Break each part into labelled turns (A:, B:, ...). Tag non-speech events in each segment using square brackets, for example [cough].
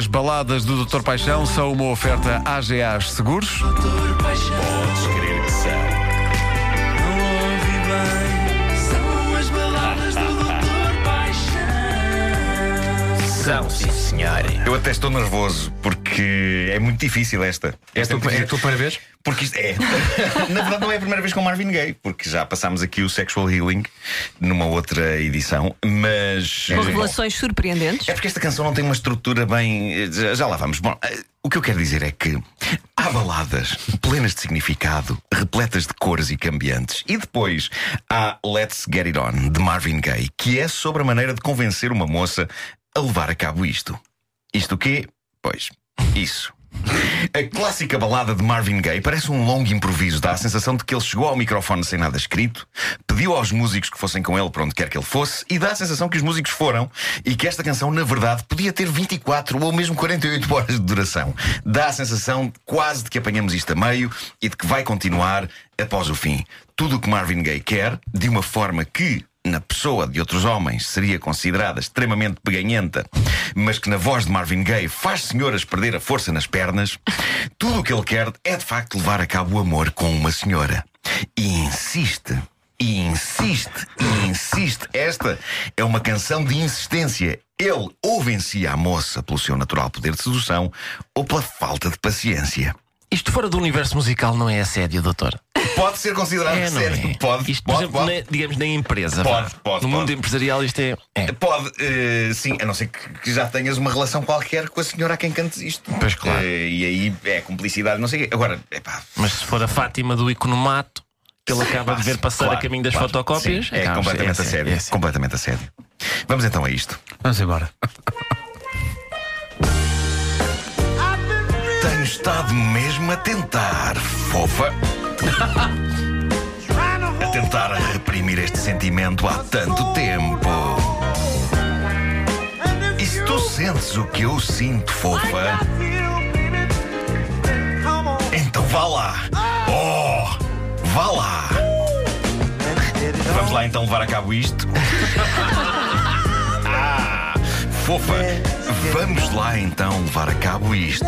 A: As baladas do Dr. Paixão são uma oferta AGAs Seguros.
B: Podes crer que são.
C: São as baladas do Dr. Paixão.
B: São, sim, senhor. Eu até estou nervoso porque é muito difícil esta. Esta
D: É a tua primeira vez?
B: Porque isto é. [laughs] Na verdade, não é a primeira vez com Marvin Gaye, porque já passámos aqui o Sexual Healing numa outra edição, mas.
E: Com revelações surpreendentes.
B: É porque esta canção não tem uma estrutura bem. Já, já lá vamos. Bom, eh, o que eu quero dizer é que há baladas plenas de significado, repletas de cores e cambiantes. E depois há Let's Get It On, de Marvin Gaye, que é sobre a maneira de convencer uma moça a levar a cabo isto. Isto o quê? Pois, isso. A clássica balada de Marvin Gaye parece um longo improviso. Dá a sensação de que ele chegou ao microfone sem nada escrito, pediu aos músicos que fossem com ele para onde quer que ele fosse, e dá a sensação que os músicos foram e que esta canção, na verdade, podia ter 24 ou mesmo 48 [laughs] horas de duração. Dá a sensação quase de que apanhamos isto a meio e de que vai continuar após o fim. Tudo o que Marvin Gaye quer, de uma forma que, na pessoa de outros homens seria considerada extremamente peganhenta, mas que na voz de Marvin Gaye faz senhoras perder a força nas pernas, tudo o que ele quer é de facto levar a cabo o amor com uma senhora. E insiste. E insiste, e insiste. Esta é uma canção de insistência. Ele ou vencia a moça pelo seu natural poder de sedução ou pela falta de paciência.
D: Isto fora do universo musical não é assédio, doutor?
B: Pode ser considerado
D: É, não
B: sério.
D: é?
B: Pode,
D: Isto, por
B: pode,
D: exemplo,
B: pode.
D: na- digamos, na empresa.
B: Pode, pode,
D: No mundo empresarial isto é. é.
B: Pode, eh, sim, a não ser que, que já tenhas uma relação qualquer com a senhora a quem cantes isto.
D: Pois, claro.
B: Eh, e aí é cumplicidade, não sei o quê. Agora, epá,
D: Mas se for a Fátima do Economato, que ele acaba de ver passar
B: claro,
D: a caminho das
B: claro,
D: fotocópias,
B: sim, é completamente a
D: é
B: sério.
D: é sério.
B: completamente a sério. Vamos então a isto.
A: Vamos embora.
B: Tenho estado mesmo a tentar, fofa. [laughs] a tentar reprimir este sentimento há tanto tempo. E se tu sentes o que eu sinto, fofa, então vá lá. Oh, vá lá. Vamos lá então levar a cabo isto. [laughs] Fofa, vamos lá então levar a cabo isto.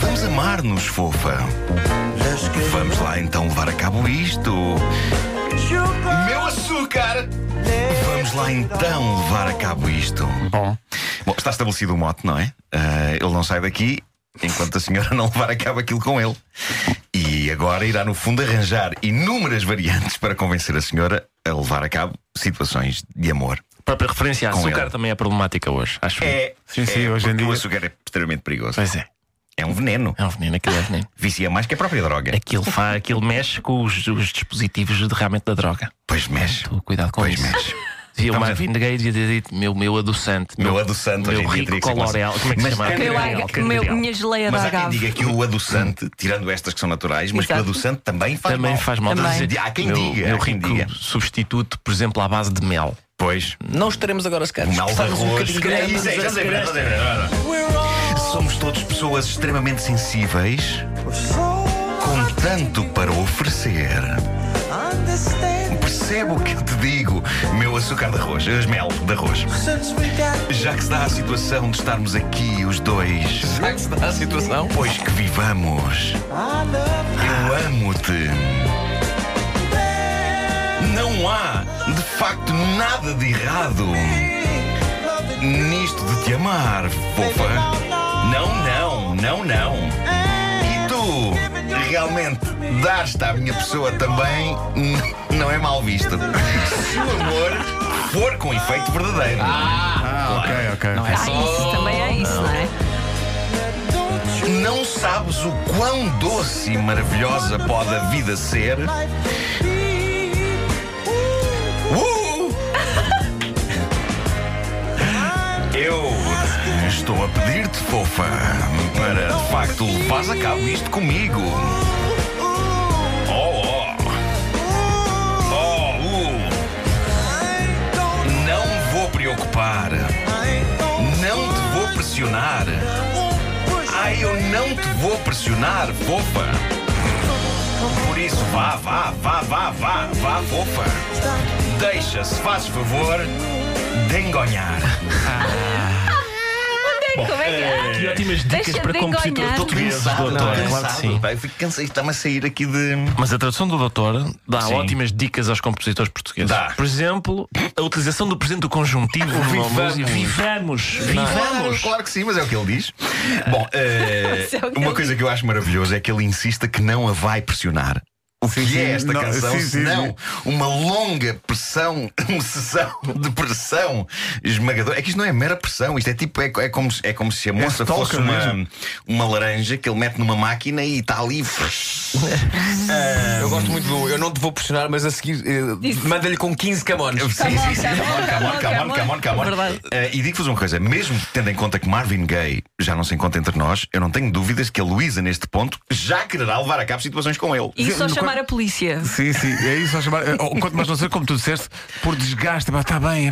B: Vamos amar-nos, fofa. Vamos lá então levar a cabo isto. Meu açúcar! Vamos lá então levar a cabo isto.
A: Bom,
B: Bom, está estabelecido o mote, não é? Ah, ele não sai daqui enquanto a senhora não levar a cabo aquilo com ele. E agora irá, no fundo, arranjar inúmeras variantes para convencer a senhora a levar a cabo situações de amor.
D: A própria referência a
B: Com
D: açúcar
B: ele.
D: também é problemática hoje, acho.
B: É,
A: Sim, sim,
B: é,
A: hoje em
B: porque
A: dia-
B: O açúcar é extremamente perigoso.
D: Pois é.
B: É um veneno.
D: É um veneno, aquilo é veneno. [laughs]
B: Vicia mais que a própria droga.
D: Aquilo, fa, aquilo mexe com os, os dispositivos de derramamento da droga.
B: Pois mexe.
D: Tu, cuidado com
B: Pois
D: isso.
B: mexe. [laughs]
D: E o
B: Vamos
D: Marvin Gaye devia ter dito meu, meu adoçante.
B: Meu adoçante, hoje
D: Meu
B: em dia
D: rico
B: teria que ser
D: coloreal. Como é que se
B: Mas
D: chama?
E: Meu,
B: Candereal,
E: aga- meu- minha geleia
B: Mas
E: da
B: há quem
E: agave.
B: diga que o adoçante, tirando estas que são naturais, mas que o
E: Exato.
B: adoçante também faz
D: Também
B: mal.
D: faz mal.
E: Também.
B: Há quem
D: meu,
B: diga,
D: Meu
B: há quem
D: rico
B: diga.
D: substituto, por exemplo, à base de mel.
B: Pois.
D: Não estaremos agora sequer.
B: Mel de
D: um
B: arroz. Somos todos pessoas extremamente sensíveis, com tanto para oferecer. Percebe o que eu te digo, meu açúcar de arroz, as mel de arroz. Já que se dá a situação de estarmos aqui os dois,
D: Será que se dá a situação?
B: pois que vivamos, eu amo-te. Não há, de facto, nada de errado nisto de te amar, fofa. Não, não, não, não. E tu, realmente, dar-te à minha pessoa também [laughs] não é mal visto. Se o amor for com efeito verdadeiro.
A: ah, ok, ok.
D: Não é
E: Ah,
D: só.
E: isso também é isso, não é?
B: Não sabes o quão doce e maravilhosa pode a vida ser. Estou a pedir-te, fofa, para de facto levares a cabo isto comigo. Oh, oh. Oh, uh. Não vou preocupar. Não te vou pressionar. Ai, eu não te vou pressionar, fofa. Por isso, vá, vá, vá, vá, vá, vá, fofa. Deixa, se fazes favor, de engonhar. [laughs]
E: Como é que é?
D: ótimas dicas
E: Deixa
D: para
E: de
D: compositores portugueses,
B: Cansado,
D: doutor.
B: estou
D: Claro que
B: cansado.
D: sim.
B: pá, eu fico cansado. Está-me a sair aqui de.
D: Mas a tradução do doutor dá
B: Sim.
D: ótimas dicas aos compositores portugueses.
B: Dá.
D: Por exemplo, a utilização do presente do conjuntivo [laughs] numa
B: vivamos.
D: música. Vivamos!
B: Claro,
D: Vivamos!
B: claro que sim, mas é o que ele diz. Bom, eh, [laughs]
E: Isso é o que
B: uma
E: ele
B: coisa que eu acho maravilhoso é que ele insista que não a vai pressionar. O que
A: sim,
B: é esta
A: não,
B: canção,
A: sim, sim,
B: senão
A: sim.
B: uma longa pressão, [laughs] uma sessão de pressão esmagadora? É que isto não é mera pressão, isto é tipo, é, é como, se- é como se a moça
A: stalker
B: fosse uma,
A: mesmo.
B: uma laranja que ele mete numa máquina e está ali. [laughs]
F: Eu gosto muito do. Eu não te vou pressionar, mas a seguir
E: Isso.
F: manda-lhe com 15 camones.
B: Sim, sim, sim. E digo-vos uma coisa: mesmo tendo em conta que Marvin Gaye já não se encontra entre nós, eu não tenho dúvidas que a Luísa, neste ponto, já quererá levar a cabo situações com ele.
E: E só
A: No
E: chamar a polícia.
A: Sim, sim, é isso a chamar. Ou Quanto mais não ser, como tu disseste, por desgaste, está bem,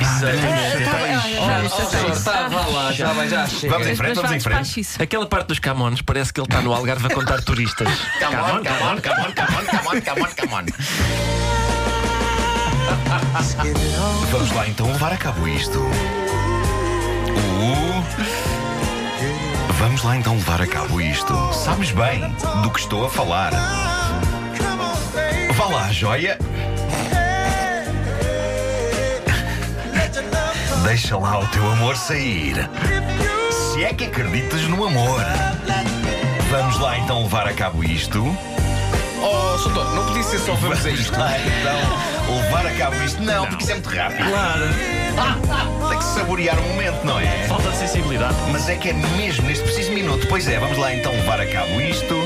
F: Está, vá lá, já vai, já chega.
B: Vamos em frente, vamos em frente.
D: Aquela parte dos Camões parece que ele está no Algarve a contar turistas. [laughs]
B: Come on, come on, come on, come on, come on, come on, come on. Vamos lá então levar a cabo isto. Uh. Vamos lá então levar a cabo isto. Sabes bem do que estou a falar. Lá, joia. Deixa lá o teu amor sair. Se é que acreditas no amor. Vamos lá então levar a cabo isto.
F: Oh, Soutor, não podia ser só vamos a isto.
B: lá então levar a cabo isto. Não, porque isso é muito rápido.
D: Claro.
B: Tem que saborear o momento, não é?
D: Falta de sensibilidade.
B: Mas é que é mesmo neste preciso minuto. Pois é, vamos lá então levar a cabo isto.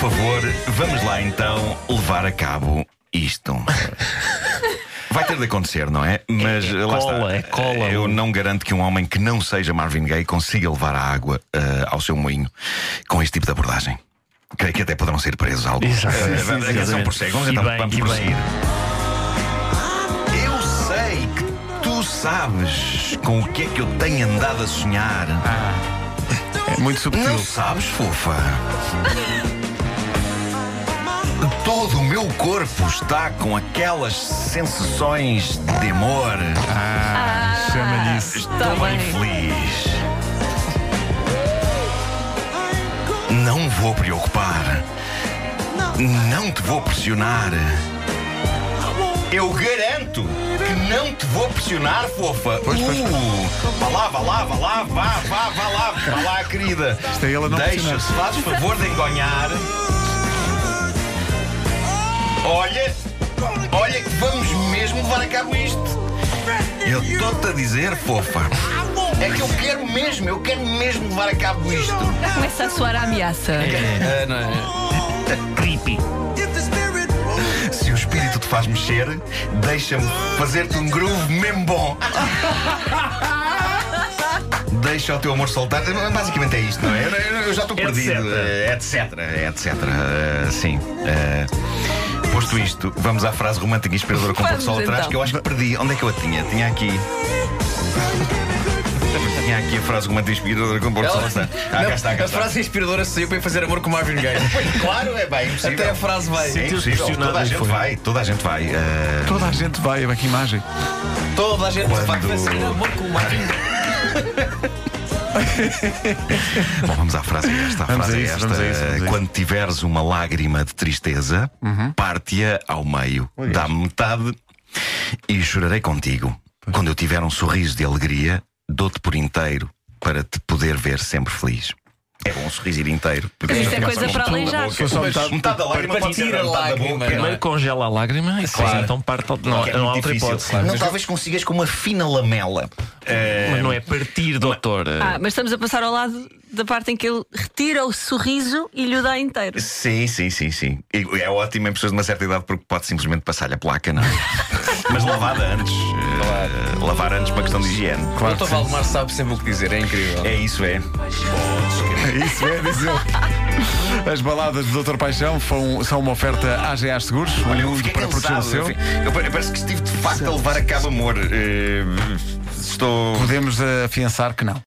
B: Por favor, vamos lá então levar a cabo isto. Vai ter de acontecer, não é? Mas
D: É
B: lá
D: cola,
B: está.
D: é cola.
B: Eu não garanto que um homem que não seja Marvin Gaye consiga levar a água eh, ao seu moinho com este tipo de abordagem. Creio que até poderão ser presos alguns. A canção
D: Exatamente.
B: prossegue. Vamos então
D: bem,
B: vamos
D: e bem.
B: prosseguir. Eu sei que tu sabes com o que é que eu tenho andado a sonhar.
A: É muito subtil.
B: Não sabes, fofa? Meu corpo está com aquelas sensações de amor.
A: Ah, chama-lhe isso.
B: Estou
E: Tá
B: bem feliz. Não vou preocupar. Não te vou pressionar. Eu garanto que não te vou pressionar, fofa.
A: Pois, pois.
B: Uh, vá lá, vá lá, vá lá, vá, vá, vá lá, vá lá, querida.
A: Isto é ele a não
B: Deixa,
A: pressionar.
B: se fazes favor de engonhar. Olha, olha que vamos mesmo levar a cabo isto. Eu estou-te a dizer, fofa. É que eu quero mesmo, eu quero mesmo levar a cabo isto.
E: Começa a soar a ameaça.
F: É, não é?
D: Creepy.
B: Se o espírito te faz mexer, deixa-me fazer-te um groove mesmo bom. Deixa o teu amor soltar. Basicamente é isto, não é? Eu, já estou
D: Etc.
B: perdido. Eh, Etc. Etc. Eh, sim. Posto isto, vamos à frase romântica e inspiradora com o
E: Vamos,
B: sol atrás,
E: então.
B: que eu acho que perdi. Onde é que eu a tinha? Tinha aqui. Tinha aqui a frase romântica e inspiradora com o Porto Sol atrás. Ah, cá está, cá
F: a
B: está.
F: frase inspiradora saiu para ir fazer amor com Marvin Gaye. [laughs]
B: Claro, é bem impossível.
F: Até a frase vai.
B: É impossível. Toda a gente
D: foi.
B: vai, toda a gente vai. Eh,
A: Toda a gente vai, olha que imagem.
F: Toda a gente vai
B: Quando-
F: fazer amor com o Marvin Gaye. [laughs] [laughs]
B: Bom, vamos à frase esta. A
A: Vamos
B: frase
A: a
B: é
A: isso,
B: esta.
A: vamos a isso, vamos a.
B: Quando tiveres uma lágrima de tristeza, parte-a ao meio, dá-me metade e chorarei contigo. Quando eu tiver um sorriso de alegria, dou-te por inteiro para te poder ver sempre feliz. É bom um sorriso ir inteiro. porque
E: Isto
B: se
E: é coisa para aleijar.
A: metade-
B: metade da lágrima
F: para
B: pode ser
F: tirar a
B: metade da
F: lágrima,
B: boca.
F: não é?
D: Primeiro congela a lágrima e
B: Claro.
D: então parte. ao- Não,
B: é
D: não há outra
B: difícil.
D: hipótese.
B: Não, talvez consigas com uma fina lamela. Eh,
D: Mas não é partir, doutor.
E: Ah, mas estamos a passar ao lado da parte em que ele retira o sorriso e lhe o dá inteiro.
B: Sim, sim, sim, sim. E É ótimo em pessoas de uma certa idade porque pode simplesmente passar-lhe a placa, não é? [laughs] Mas lavada antes. eh, lavar antes para questão de higiene.
F: O Dr. Valdemar sabe sempre o que dizer, é incrível.
B: É isso, é.
A: Isso é, diz ele. As baladas do Doutor Paixão são, são uma oferta AGA Seguros, um
B: Olha,
A: mundo para proteger o seu.
B: Eu, eu pa- eu parece que estive de facto a levar a cabo amor. Eh, estou.
A: Podemos afiançar que não.